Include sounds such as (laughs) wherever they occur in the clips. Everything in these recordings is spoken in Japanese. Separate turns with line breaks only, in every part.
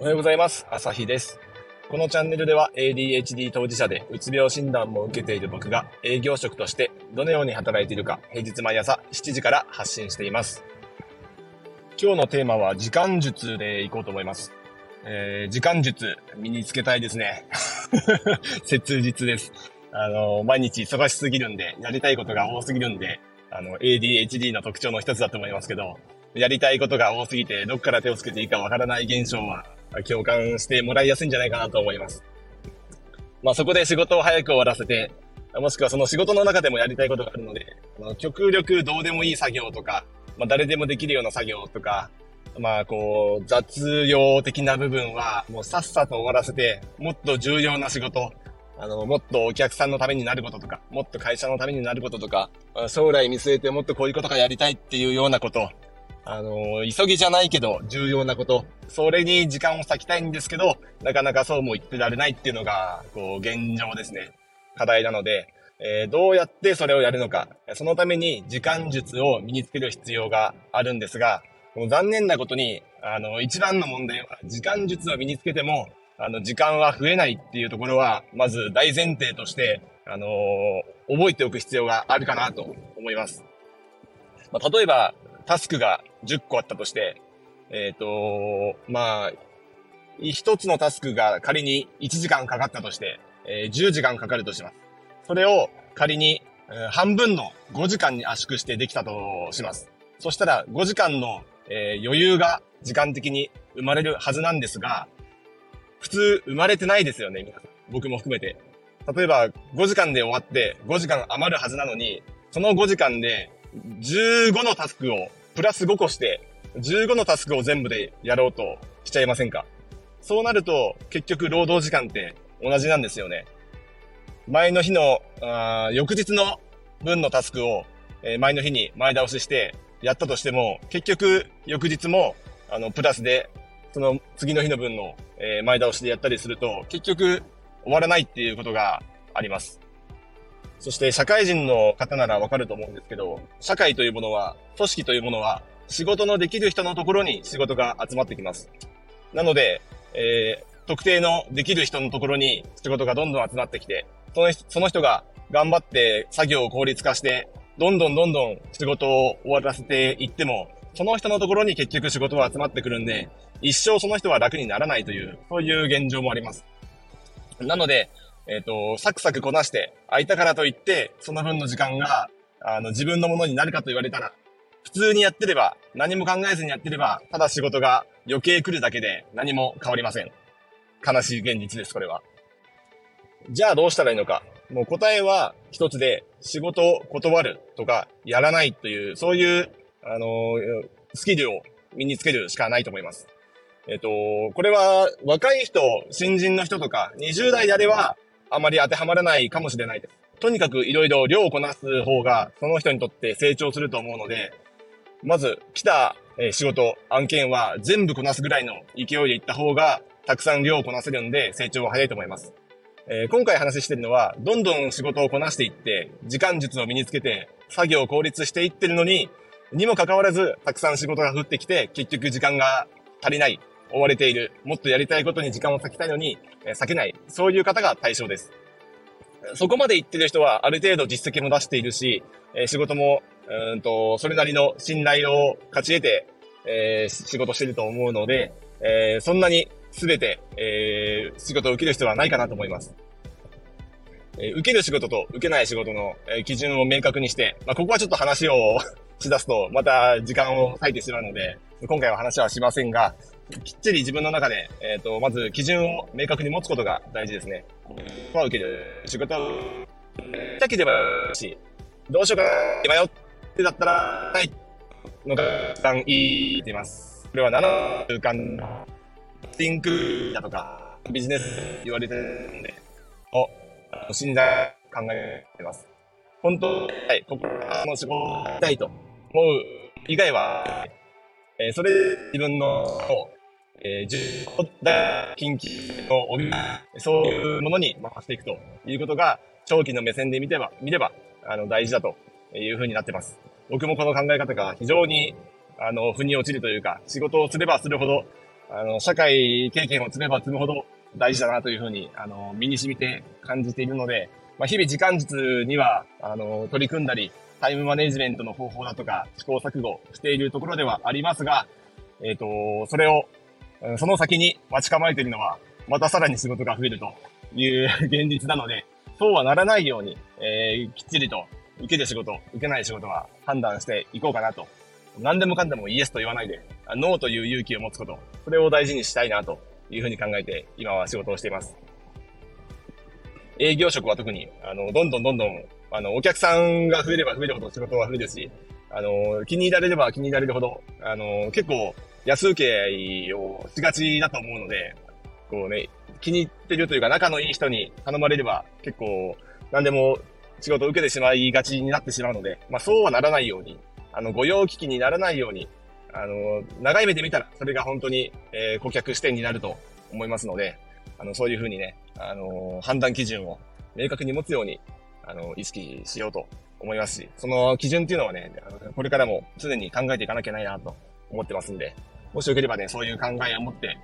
おはようございます。朝日です。このチャンネルでは ADHD 当事者でうつ病診断も受けている僕が営業職としてどのように働いているか平日毎朝7時から発信しています。今日のテーマは時間術でいこうと思います。えー、時間術身につけたいですね。(laughs) 切実です。あの、毎日忙しすぎるんで、やりたいことが多すぎるんで、あの、ADHD の特徴の一つだと思いますけど、やりたいことが多すぎて、どっから手をつけていいかわからない現象は、共感してもらいやすいんじゃないかなと思います。まあそこで仕事を早く終わらせて、もしくはその仕事の中でもやりたいことがあるので、ま、極力どうでもいい作業とか、まあ誰でもできるような作業とか、まあこう雑用的な部分はもうさっさと終わらせて、もっと重要な仕事、あの、もっとお客さんのためになることとか、もっと会社のためになることとか、将来見据えてもっとこういうことがやりたいっていうようなこと、あの、急ぎじゃないけど重要なこと、それに時間を割きたいんですけど、なかなかそうも言ってられないっていうのが、こう、現状ですね。課題なので、えー、どうやってそれをやるのか、そのために時間術を身につける必要があるんですが、もう残念なことに、あの、一番の問題は、時間術を身につけても、あの、時間は増えないっていうところは、まず大前提として、あのー、覚えておく必要があるかなと思います。まあ、例えば、タスクが10個あったとして、えっ、ー、と、まあ、一つのタスクが仮に1時間かかったとして、えー、10時間かかるとします。それを仮に、えー、半分の5時間に圧縮してできたとします。そしたら5時間の、えー、余裕が時間的に生まれるはずなんですが、普通生まれてないですよね、僕も含めて。例えば5時間で終わって5時間余るはずなのに、その5時間で15のタスクをプラス5個して、15のタスクを全部でやろうとしちゃいませんか？そうなると、結局労働時間って同じなんですよね。前の日の、あ翌日の分のタスクを、えー、前の日に前倒ししてやったとしても、結局翌日も、あの、プラスで、その次の日の分の、えー、前倒しでやったりすると、結局終わらないっていうことがあります。そして社会人の方ならわかると思うんですけど、社会というものは、組織というものは、仕事のできる人のところに仕事が集まってきます。なので、えー、特定のできる人のところに仕事がどんどん集まってきて、そのその人が頑張って作業を効率化して、どんどんどんどん仕事を終わらせていっても、その人のところに結局仕事は集まってくるんで、一生その人は楽にならないという、そういう現状もあります。なので、えっ、ー、と、サクサクこなして、空いたからといって、その分の時間が、あの、自分のものになるかと言われたら、普通にやってれば、何も考えずにやってれば、ただ仕事が余計来るだけで何も変わりません。悲しい現実です、これは。じゃあどうしたらいいのか。もう答えは一つで、仕事を断るとか、やらないという、そういう、あのー、スキルを身につけるしかないと思います。えっ、と、これは若い人、新人の人とか、20代であれば、あまり当てはまらないかもしれないです。とにかくいろいろ量をこなす方が、その人にとって成長すると思うので、まず来た仕事、案件は全部こなすぐらいの勢いでいった方が、たくさん量をこなせるんで成長は早いと思います。えー、今回話してるのは、どんどん仕事をこなしていって、時間術を身につけて、作業を効率していってるのに、にもかかわらず、たくさん仕事が降ってきて、結局時間が足りない、追われている、もっとやりたいことに時間を割きたいのに、え避けない、そういう方が対象です。そこまで言ってる人はある程度実績も出しているし、え仕事も、うんと、それなりの信頼を勝ち得て、えー、仕事してると思うので、えー、そんなに全て、えー、仕事を受ける人はないかなと思います。えー、受ける仕事と受けない仕事の、えー、基準を明確にして、まあ、ここはちょっと話を (laughs) しだすと、また時間を割いてしまうので、今回は話はしませんが、きっちり自分の中で、えっ、ー、と、まず基準を明確に持つことが大事ですね。まあ、受ける仕事を、したければし、どうしようかな、迷ってだったら、ないのが、一番いいっています。これは7週間、ティンクだとか、ビジネス言われてるんで、を、信頼考えてます。本当、はい、心の仕事をしたいと思う以外は、えー、それ自分の、えー、重大近畿の帯、そういうものに回していくということが、長期の目線で見れば、見れば、あの、大事だというふうになってます。僕もこの考え方が非常に、あの、腑に落ちるというか、仕事をすればするほど、あの、社会経験を積めば積むほど大事だなというふうに、あの、身に染みて感じているので、まあ、日々時間術には、あの、取り組んだり、タイムマネジメントの方法だとか、試行錯誤しているところではありますが、えっ、ー、と、それを、その先に待ち構えているのは、またさらに仕事が増えるという現実なので、そうはならないように、えー、きっちりと受ける仕事、受けない仕事は判断していこうかなと。何でもかんでもイエスと言わないで、ノーという勇気を持つこと、それを大事にしたいなというふうに考えて、今は仕事をしています。営業職は特に、あの、どんどんどんどん、あの、お客さんが増えれば増えるほど仕事は増えるし、あの、気に入られれば気に入られるほど、あの、結構、安請け合をしがちだと思うので、こうね、気に入ってるというか仲のいい人に頼まれれば結構何でも仕事を受けてしまいがちになってしまうので、まあそうはならないように、あの、御用聞きにならないように、あの、長い目で見たらそれが本当に、えー、顧客視点になると思いますので、あの、そういうふうにね、あの、判断基準を明確に持つように、あの、意識しようと思いますし、その基準っていうのはね、これからも常に考えていかなきゃいけないなと思ってますんで、もしよければね、そういう考えを持って、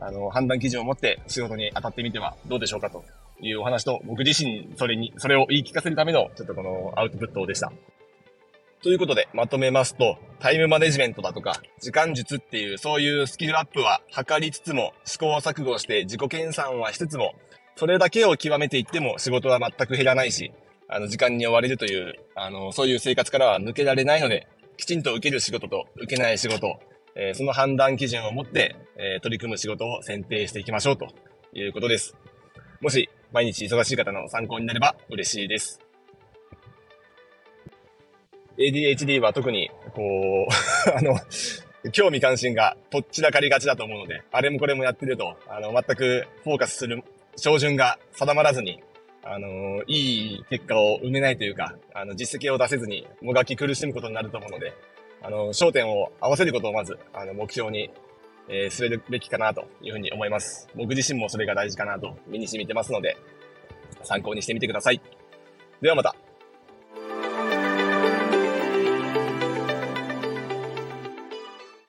あの、判断基準を持って仕事に当たってみてはどうでしょうかというお話と、僕自身それに、それを言い聞かせるための、ちょっとこのアウトプットでした。ということで、まとめますと、タイムマネジメントだとか、時間術っていう、そういうスキルアップは図りつつも、試行錯誤して自己研鑽はしつつも、それだけを極めていっても仕事は全く減らないし、あの、時間に追われるという、あの、そういう生活からは抜けられないので、きちんと受ける仕事と受けない仕事、え、その判断基準を持って、え、取り組む仕事を選定していきましょうということです。もし、毎日忙しい方の参考になれば嬉しいです。ADHD は特に、こう (laughs) あの、興味関心がとっちらかりがちだと思うので、あれもこれもやってると、あの、全くフォーカスする照準が定まらずに、あの、いい結果を生めないというか、あの、実績を出せずに、もがき苦しむことになると思うので、あの、焦点を合わせることをまず、あの、目標に、えー、するべきかなというふうに思います。僕自身もそれが大事かなと身に染みてますので、参考にしてみてください。ではまた。